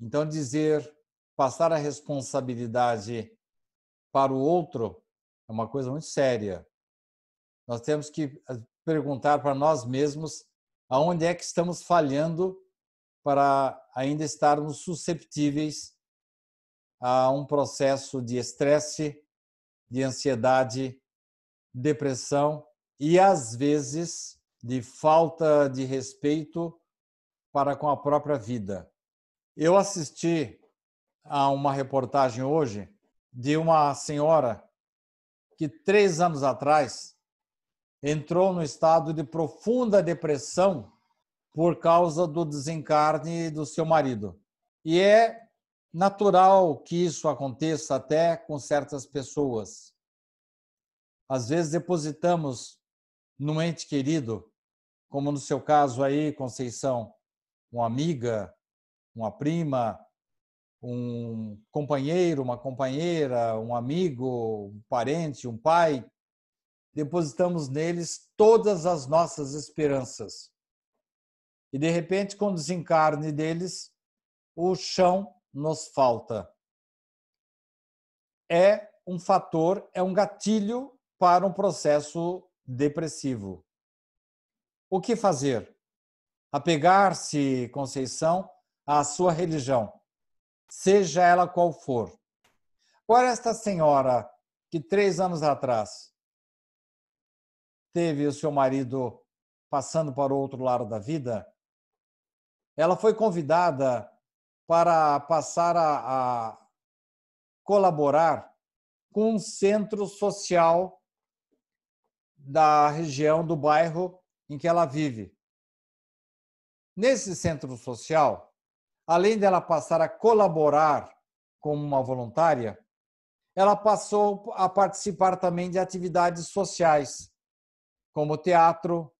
Então, dizer, passar a responsabilidade para o outro é uma coisa muito séria. Nós temos que perguntar para nós mesmos aonde é que estamos falhando para ainda estarmos susceptíveis a um processo de estresse, de ansiedade, depressão e, às vezes, de falta de respeito para com a própria vida. Eu assisti a uma reportagem hoje de uma senhora que, três anos atrás, entrou no estado de profunda depressão por causa do desencarne do seu marido. E é natural que isso aconteça até com certas pessoas. Às vezes depositamos no ente querido como no seu caso aí, Conceição, uma amiga, uma prima, um companheiro, uma companheira, um amigo, um parente, um pai, depositamos neles todas as nossas esperanças. E de repente, com o desencarne deles, o chão nos falta. É um fator, é um gatilho para um processo depressivo. O que fazer? Apegar-se, Conceição, à sua religião, seja ela qual for. Agora, esta senhora que três anos atrás teve o seu marido passando para o outro lado da vida, ela foi convidada para passar a, a colaborar com um centro social da região do bairro em que ela vive. Nesse centro social, além dela passar a colaborar como uma voluntária, ela passou a participar também de atividades sociais, como teatro,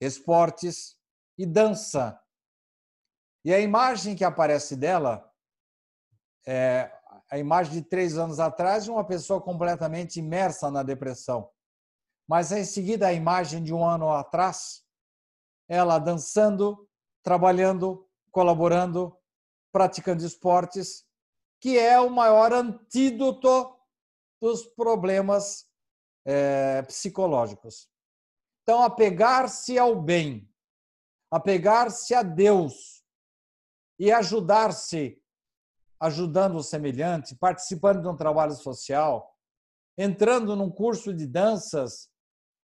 esportes e dança. E a imagem que aparece dela é a imagem de três anos atrás de uma pessoa completamente imersa na depressão. Mas em seguida a imagem de um ano atrás, ela dançando, trabalhando, colaborando, praticando esportes, que é o maior antídoto dos problemas é, psicológicos. Então, apegar-se ao bem, apegar-se a Deus e ajudar-se ajudando o semelhante, participando de um trabalho social, entrando num curso de danças,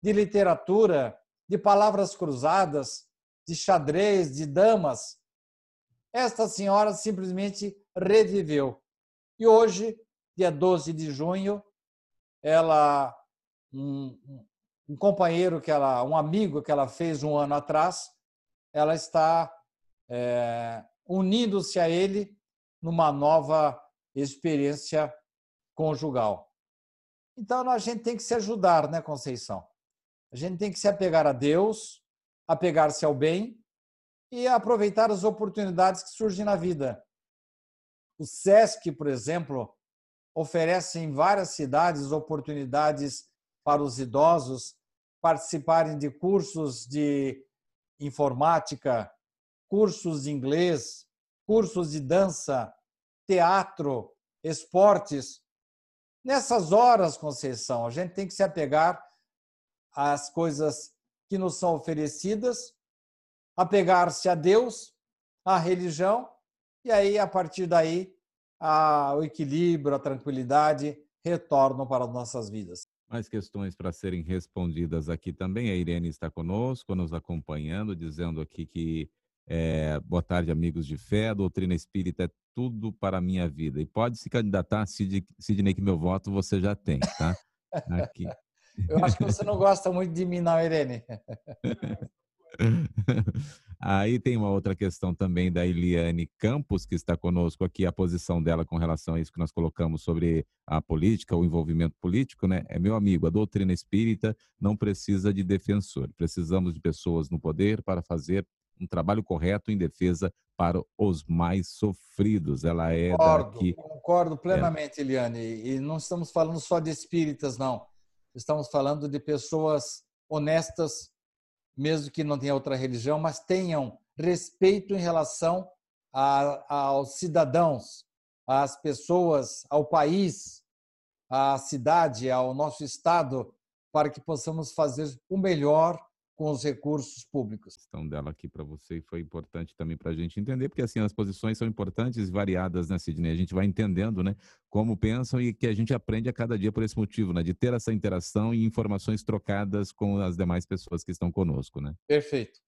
de literatura, de palavras cruzadas, de xadrez, de damas. Esta senhora simplesmente reviveu. E hoje, dia 12 de junho, ela um companheiro que ela, um amigo que ela fez um ano atrás, ela está é, unindo-se a ele numa nova experiência conjugal. Então a gente tem que se ajudar, né, Conceição? A gente tem que se apegar a Deus, apegar-se ao bem e aproveitar as oportunidades que surgem na vida. O SESC, por exemplo, oferece em várias cidades oportunidades para os idosos participarem de cursos de informática, cursos de inglês, cursos de dança, teatro, esportes. Nessas horas, Conceição, a gente tem que se apegar às coisas que nos são oferecidas, apegar-se a Deus, à religião, e aí, a partir daí, a, o equilíbrio, a tranquilidade retornam para as nossas vidas. Mais questões para serem respondidas aqui também. A Irene está conosco, nos acompanhando, dizendo aqui que é, boa tarde, amigos de fé. A doutrina espírita é tudo para a minha vida. E pode se candidatar, Sidney, que meu voto você já tem, tá? Aqui. Eu acho que você não gosta muito de mim, não, Irene. Aí tem uma outra questão também da Eliane Campos, que está conosco aqui, a posição dela com relação a isso que nós colocamos sobre a política, o envolvimento político, né? É meu amigo, a doutrina espírita não precisa de defensor. Precisamos de pessoas no poder para fazer um trabalho correto em defesa para os mais sofridos. Ela é concordo, daqui. Concordo plenamente, é. Eliane. E não estamos falando só de espíritas, não. Estamos falando de pessoas honestas, mesmo que não tenham outra religião, mas tenham respeito em relação a, aos cidadãos, às pessoas, ao país, à cidade, ao nosso estado, para que possamos fazer o melhor com os recursos públicos. A questão dela aqui para você foi importante também para a gente entender, porque assim as posições são importantes e variadas, né, Sidney? A gente vai entendendo, né, como pensam e que a gente aprende a cada dia por esse motivo, né, de ter essa interação e informações trocadas com as demais pessoas que estão conosco, né? Perfeito.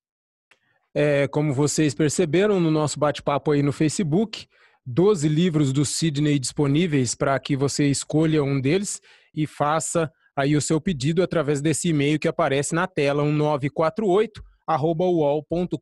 É, como vocês perceberam no nosso bate-papo aí no Facebook, 12 livros do Sidney disponíveis para que você escolha um deles e faça aí o seu pedido através desse e-mail que aparece na tela, um 948 uol.com.br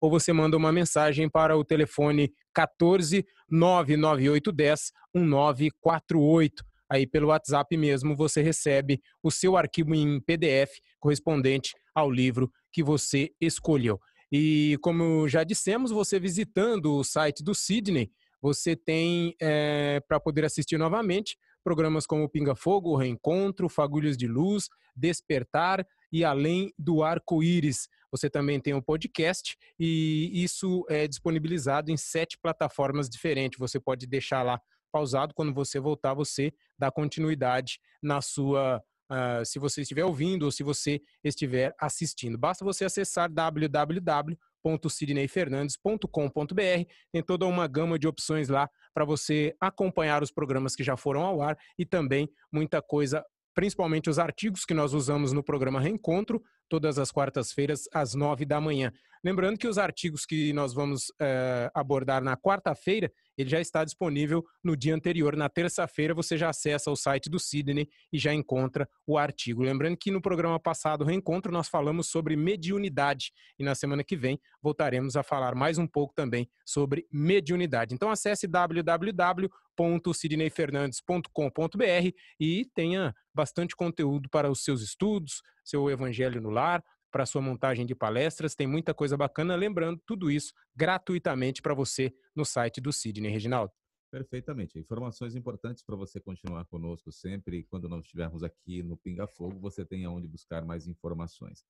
ou você manda uma mensagem para o telefone 14 99810 1948. Aí pelo WhatsApp mesmo você recebe o seu arquivo em PDF correspondente ao livro que você escolheu. E como já dissemos, você visitando o site do Sidney, você tem é, para poder assistir novamente programas como Pinga Fogo, Reencontro, Fagulhos de Luz, Despertar e Além do Arco-Íris. Você também tem um podcast e isso é disponibilizado em sete plataformas diferentes. Você pode deixar lá pausado. Quando você voltar, você dá continuidade na sua. Uh, se você estiver ouvindo ou se você estiver assistindo. Basta você acessar www.sidneyfernandes.com.br. Tem toda uma gama de opções lá para você acompanhar os programas que já foram ao ar e também muita coisa principalmente os artigos que nós usamos no programa Reencontro, todas as quartas-feiras, às nove da manhã. Lembrando que os artigos que nós vamos é, abordar na quarta-feira, ele já está disponível no dia anterior. Na terça-feira, você já acessa o site do Sidney e já encontra o artigo. Lembrando que no programa passado, Reencontro, nós falamos sobre mediunidade. E na semana que vem, voltaremos a falar mais um pouco também sobre mediunidade. Então, acesse www.sidneyfernandes.com.br e tenha bastante conteúdo para os seus estudos, seu evangelho no lar, para sua montagem de palestras, tem muita coisa bacana. Lembrando, tudo isso gratuitamente para você no site do Sidney Reginaldo. Perfeitamente. Informações importantes para você continuar conosco sempre. Quando nós estivermos aqui no Pinga Fogo, você tem aonde buscar mais informações.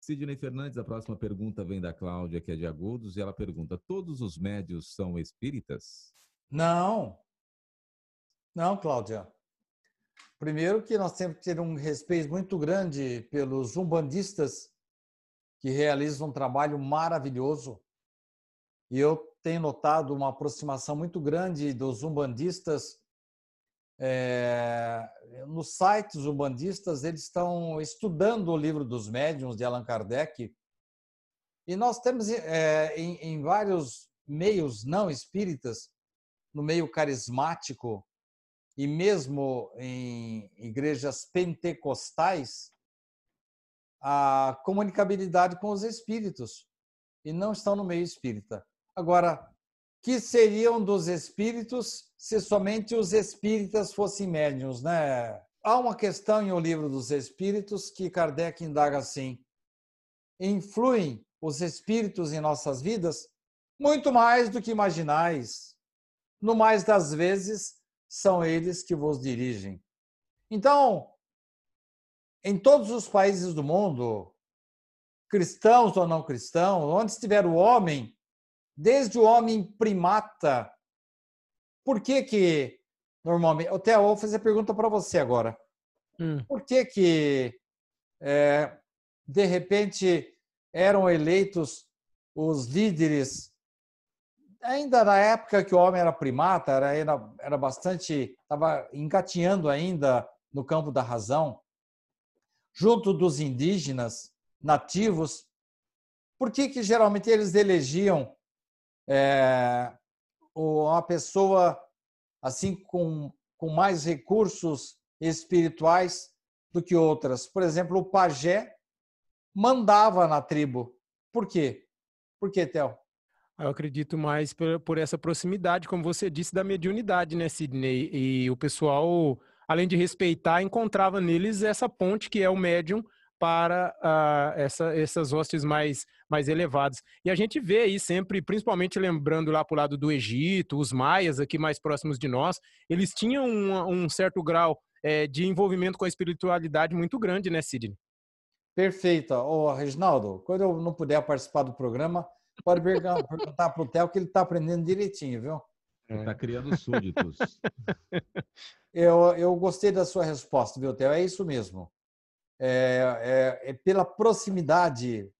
Sidney Fernandes, a próxima pergunta vem da Cláudia, que é de Agudos, e ela pergunta: Todos os médios são espíritas? Não. Não, Cláudia. Primeiro que nós temos que ter um respeito muito grande pelos umbandistas que realizam um trabalho maravilhoso. E eu tenho notado uma aproximação muito grande dos umbandistas. É, nos sites umbandistas, eles estão estudando o livro dos médiuns de Allan Kardec. E nós temos é, em, em vários meios não espíritas, no meio carismático, e mesmo em igrejas pentecostais, a comunicabilidade com os espíritos e não estão no meio espírita. Agora, que seriam dos espíritos se somente os espíritas fossem médiums, né? Há uma questão em O Livro dos Espíritos que Kardec indaga assim: influem os espíritos em nossas vidas muito mais do que imaginais. No mais das vezes, são eles que vos dirigem. Então, em todos os países do mundo, cristãos ou não cristãos, onde estiver o homem, desde o homem primata, por que que normalmente... O Theo, vou fazer a pergunta para você agora. Hum. Por que que, é, de repente, eram eleitos os líderes ainda na época que o homem era primata, era, era, era bastante, estava engatinhando ainda no campo da razão, junto dos indígenas nativos, por que, que geralmente eles elegiam é, uma pessoa assim com, com mais recursos espirituais do que outras? Por exemplo, o pajé mandava na tribo. Por quê? Por quê, Theo? Eu acredito mais por, por, essa proximidade, como você disse, da mediunidade, né, Sidney? E o pessoal, além de respeitar, encontrava neles essa ponte que é o médium para uh, essa, essas hostes mais, mais elevadas. E a gente vê aí sempre, principalmente lembrando lá para o lado do Egito, os maias aqui mais próximos de nós, eles tinham um, um certo grau é, de envolvimento com a espiritualidade muito grande, né, Sidney? Perfeito. Ô, Reginaldo, quando eu não puder participar do programa, Pode perguntar para o Theo que ele está aprendendo direitinho, viu? Está criando súditos. Eu, eu gostei da sua resposta, Theo? É isso mesmo. É, é, é pela proximidade,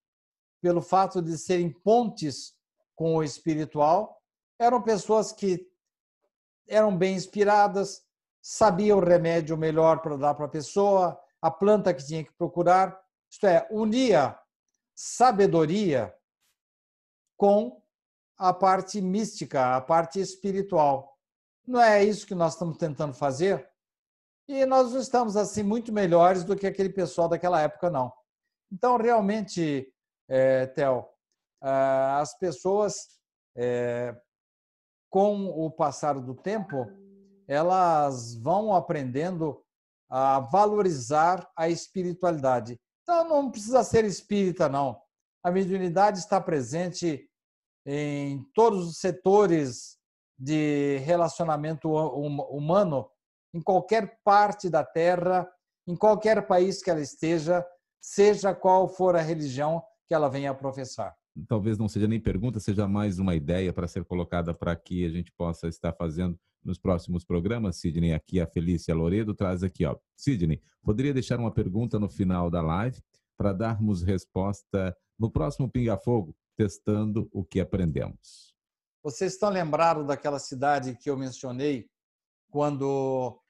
pelo fato de serem pontes com o espiritual, eram pessoas que eram bem inspiradas, sabiam o remédio melhor para dar para a pessoa, a planta que tinha que procurar. Isto é, unia sabedoria com a parte mística, a parte espiritual. Não é isso que nós estamos tentando fazer? E nós não estamos assim muito melhores do que aquele pessoal daquela época, não. Então, realmente, é, Theo, as pessoas, é, com o passar do tempo, elas vão aprendendo a valorizar a espiritualidade. Então não precisa ser espírita, não. A mediunidade está presente em todos os setores de relacionamento humano, em qualquer parte da Terra, em qualquer país que ela esteja, seja qual for a religião que ela venha a professar. Talvez não seja nem pergunta, seja mais uma ideia para ser colocada para que a gente possa estar fazendo nos próximos programas. Sidney, aqui a Felícia Loredo traz aqui, ó. Sidney, poderia deixar uma pergunta no final da live para darmos resposta no próximo Pinga Fogo, testando o que aprendemos. Vocês estão lembrados daquela cidade que eu mencionei quando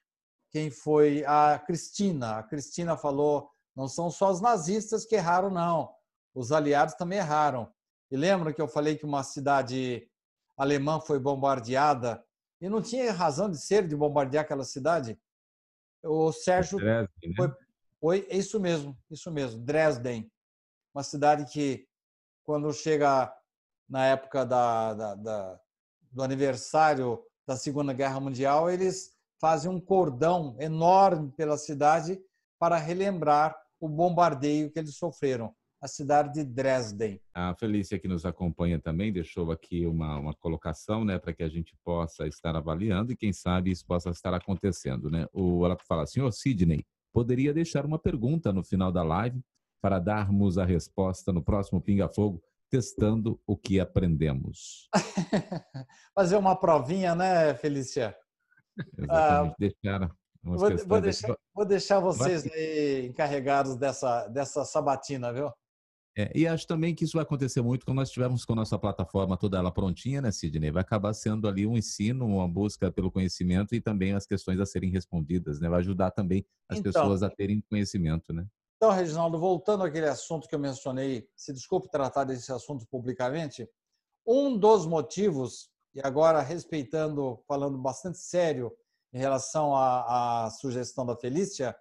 quem foi a Cristina? A Cristina falou: não são só os nazistas que erraram, não. Os aliados também erraram. E lembra que eu falei que uma cidade alemã foi bombardeada e não tinha razão de ser de bombardear aquela cidade? O Sérgio Dresden, né? foi, foi isso mesmo, isso mesmo, Dresden, uma cidade que quando chega na época da, da, da, do aniversário da Segunda Guerra Mundial, eles fazem um cordão enorme pela cidade para relembrar o bombardeio que eles sofreram, a cidade de Dresden. A Felícia, que nos acompanha também, deixou aqui uma, uma colocação né, para que a gente possa estar avaliando e, quem sabe, isso possa estar acontecendo. Né? O, ela fala, senhor Sidney, poderia deixar uma pergunta no final da live para darmos a resposta no próximo Pinga Fogo testando o que aprendemos. Fazer uma provinha, né, Felícia? Exatamente, ah, deixar vou, vou, deixar, vou deixar vocês aí encarregados dessa, dessa sabatina, viu? É, e acho também que isso vai acontecer muito quando nós estivermos com a nossa plataforma toda ela prontinha, né, Sidney? Vai acabar sendo ali um ensino, uma busca pelo conhecimento e também as questões a serem respondidas, né? Vai ajudar também as então, pessoas a terem conhecimento, né? Então, Reginaldo, voltando àquele assunto que eu mencionei, se desculpe tratar desse assunto publicamente, um dos motivos, e agora respeitando, falando bastante sério em relação à, à sugestão da Felícia,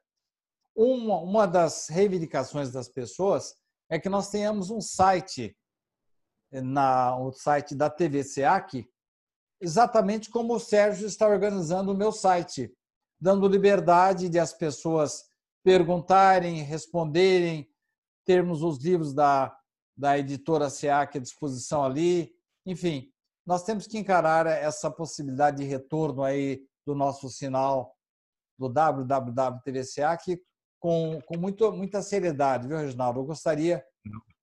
uma, uma das reivindicações das pessoas é que nós tenhamos um site, na, o site da TV SEAC, exatamente como o Sérgio está organizando o meu site, dando liberdade de as pessoas perguntarem, responderem, termos os livros da, da editora SEAC à disposição ali. Enfim, nós temos que encarar essa possibilidade de retorno aí do nosso sinal do www.tvSEAC com, com muito, muita seriedade, viu, Reginaldo? Eu gostaria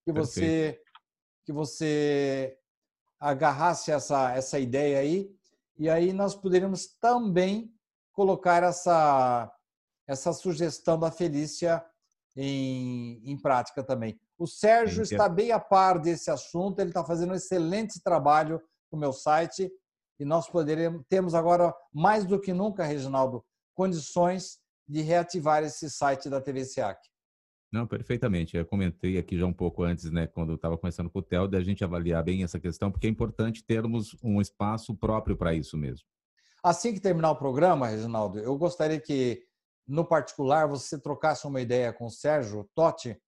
que você, que você agarrasse essa, essa ideia aí e aí nós poderíamos também colocar essa essa sugestão da Felícia em, em prática também. O Sérgio está bem a par desse assunto, ele está fazendo um excelente trabalho no meu site e nós poderemos, temos agora, mais do que nunca, Reginaldo, condições de reativar esse site da TV SEAC. Não, perfeitamente. Eu comentei aqui já um pouco antes, né, quando eu estava conversando com o Theo, da gente avaliar bem essa questão, porque é importante termos um espaço próprio para isso mesmo. Assim que terminar o programa, Reginaldo, eu gostaria que no particular, você trocasse uma ideia com o Sérgio Totti,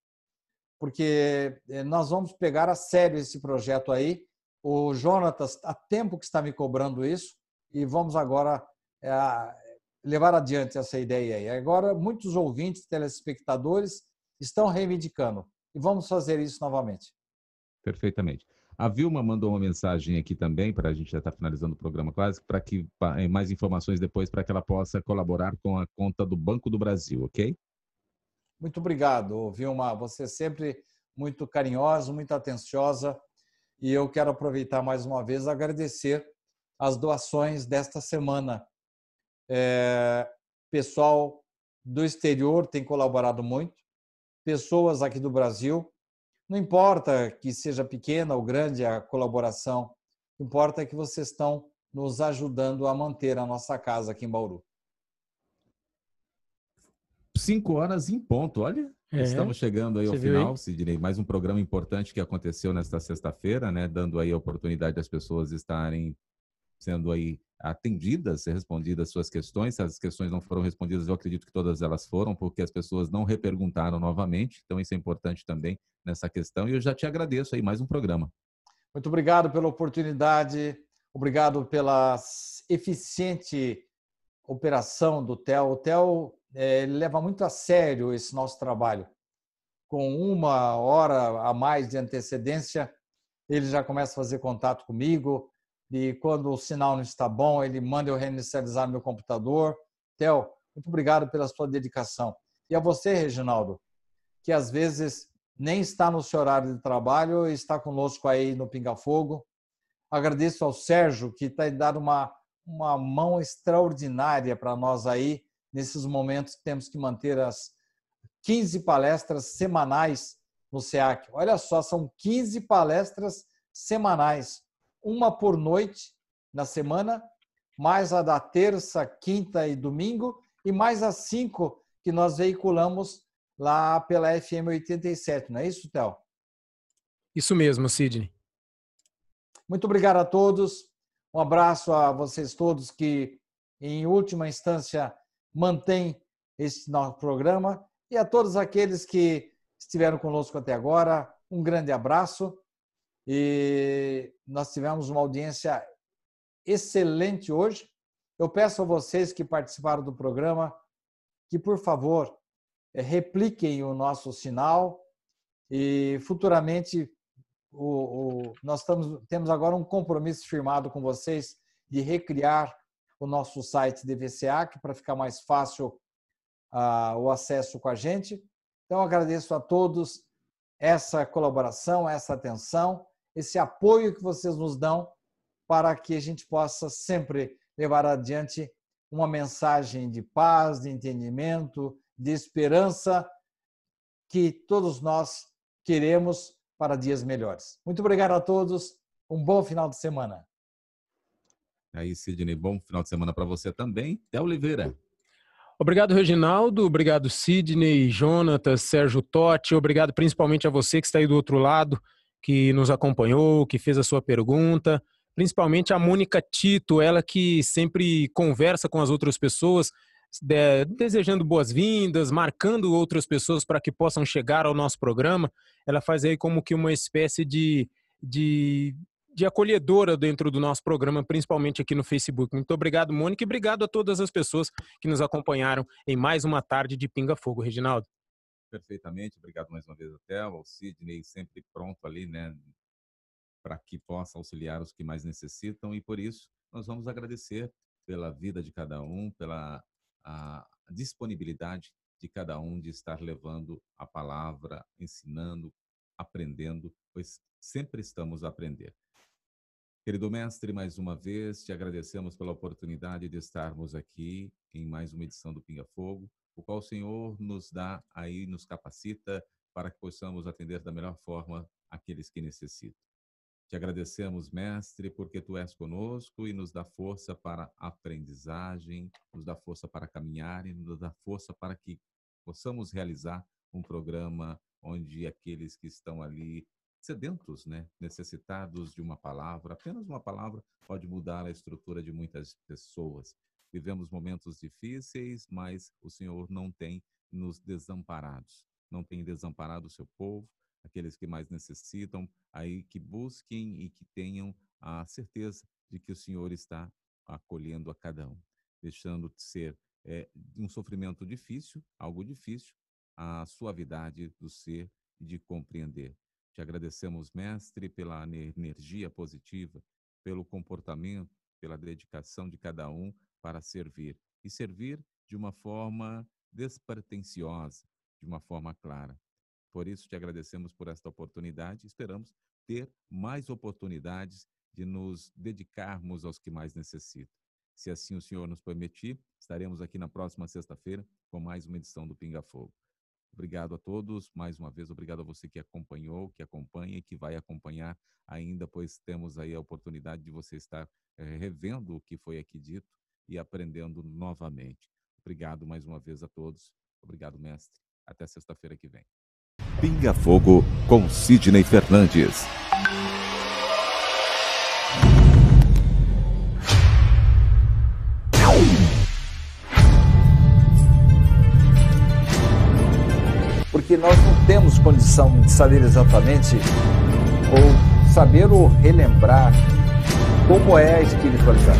porque eh, nós vamos pegar a sério esse projeto aí. O Jonatas, há tempo que está me cobrando isso, e vamos agora é, levar adiante essa ideia aí. Agora, muitos ouvintes, telespectadores, estão reivindicando, e vamos fazer isso novamente. Perfeitamente. A Vilma mandou uma mensagem aqui também, para a gente já estar tá finalizando o programa quase, para que eh, mais informações depois, para que ela possa colaborar com a conta do Banco do Brasil, ok? Muito obrigado, Vilma. Você é sempre muito carinhosa, muito atenciosa. E eu quero aproveitar mais uma vez agradecer as doações desta semana. É, pessoal do exterior tem colaborado muito, pessoas aqui do Brasil não importa que seja pequena ou grande a colaboração, importa que vocês estão nos ajudando a manter a nossa casa aqui em Bauru. Cinco horas em ponto, olha. É. Estamos chegando aí ao final, aí? Sidney. Mais um programa importante que aconteceu nesta sexta-feira, né? Dando aí a oportunidade das pessoas estarem sendo aí atendidas, respondidas suas questões. Se as questões não foram respondidas, eu acredito que todas elas foram, porque as pessoas não reperguntaram novamente. Então, isso é importante também nessa questão. E eu já te agradeço aí mais um programa. Muito obrigado pela oportunidade, obrigado pela eficiente operação do TEL. O TEL é, leva muito a sério esse nosso trabalho. com uma hora a mais de antecedência, ele já começa a fazer contato comigo. E quando o sinal não está bom, ele manda eu reinicializar meu computador. Theo, muito obrigado pela sua dedicação. E a você, Reginaldo, que às vezes nem está no seu horário de trabalho e está conosco aí no Pinga Fogo. Agradeço ao Sérgio, que está dando uma, uma mão extraordinária para nós aí, nesses momentos que temos que manter as 15 palestras semanais no SEAC. Olha só, são 15 palestras semanais, uma por noite na semana, mais a da terça, quinta e domingo, e mais as cinco que nós veiculamos lá pela FM 87, não é isso, Théo? Isso mesmo, Sidney. Muito obrigado a todos. Um abraço a vocês todos que, em última instância, mantêm este nosso programa e a todos aqueles que estiveram conosco até agora. Um grande abraço. E nós tivemos uma audiência excelente hoje. Eu peço a vocês que participaram do programa que, por favor, eh, repliquem o nosso sinal e futuramente o, o, nós estamos, temos agora um compromisso firmado com vocês de recriar o nosso site DVCA para ficar mais fácil uh, o acesso com a gente. Então, agradeço a todos essa colaboração, essa atenção, esse apoio que vocês nos dão para que a gente possa sempre levar adiante uma mensagem de paz, de entendimento, de esperança que todos nós queremos para dias melhores. Muito obrigado a todos. Um bom final de semana. Aí, Sidney, bom final de semana para você também. Até Oliveira. Obrigado, Reginaldo. Obrigado, Sidney, Jonatas, Sérgio Totti. Obrigado principalmente a você que está aí do outro lado, que nos acompanhou, que fez a sua pergunta. Principalmente a Mônica Tito, ela que sempre conversa com as outras pessoas, de, desejando boas-vindas, marcando outras pessoas para que possam chegar ao nosso programa. Ela faz aí como que uma espécie de, de, de acolhedora dentro do nosso programa, principalmente aqui no Facebook. Muito obrigado, Mônica, e obrigado a todas as pessoas que nos acompanharam em mais uma tarde de Pinga Fogo, Reginaldo. Perfeitamente, obrigado mais uma vez até ao Sidney, sempre pronto ali, né, para que possa auxiliar os que mais necessitam, e por isso nós vamos agradecer pela vida de cada um, pela disponibilidade de cada um de estar levando a palavra, ensinando, aprendendo, pois sempre estamos a aprender. Querido mestre, mais uma vez te agradecemos pela oportunidade de estarmos aqui em mais uma edição do Pinga Fogo, o qual o Senhor nos dá aí, nos capacita para que possamos atender da melhor forma aqueles que necessitam. Te agradecemos, Mestre, porque tu és conosco e nos dá força para aprendizagem, nos dá força para caminhar e nos dá força para que possamos realizar um programa onde aqueles que estão ali sedentos, né, necessitados de uma palavra, apenas uma palavra pode mudar a estrutura de muitas pessoas. Vivemos momentos difíceis, mas o Senhor não tem nos desamparados, não tem desamparado o seu povo, aqueles que mais necessitam, aí que busquem e que tenham a certeza de que o Senhor está acolhendo a cada um, deixando de ser é, um sofrimento difícil, algo difícil, a suavidade do ser e de compreender. Te agradecemos, Mestre, pela energia positiva, pelo comportamento, pela dedicação de cada um para servir. E servir de uma forma despretensiosa, de uma forma clara. Por isso, te agradecemos por esta oportunidade. Esperamos ter mais oportunidades de nos dedicarmos aos que mais necessitam. Se assim o Senhor nos permitir, estaremos aqui na próxima sexta-feira com mais uma edição do Pinga Fogo. Obrigado a todos, mais uma vez, obrigado a você que acompanhou, que acompanha e que vai acompanhar ainda, pois temos aí a oportunidade de você estar é, revendo o que foi aqui dito e aprendendo novamente. Obrigado mais uma vez a todos. Obrigado, mestre. Até sexta-feira que vem. Pinga Fogo com Sidney Fernandes. Porque nós não temos condição de saber exatamente ou saber ou relembrar como é a espiritualidade.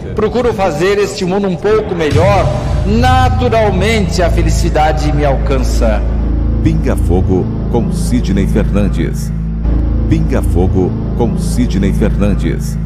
procuro fazer este mundo um pouco melhor, naturalmente a felicidade me alcança. Pinga Fogo com Sidney Fernandes. Pinga Fogo com Sidney Fernandes.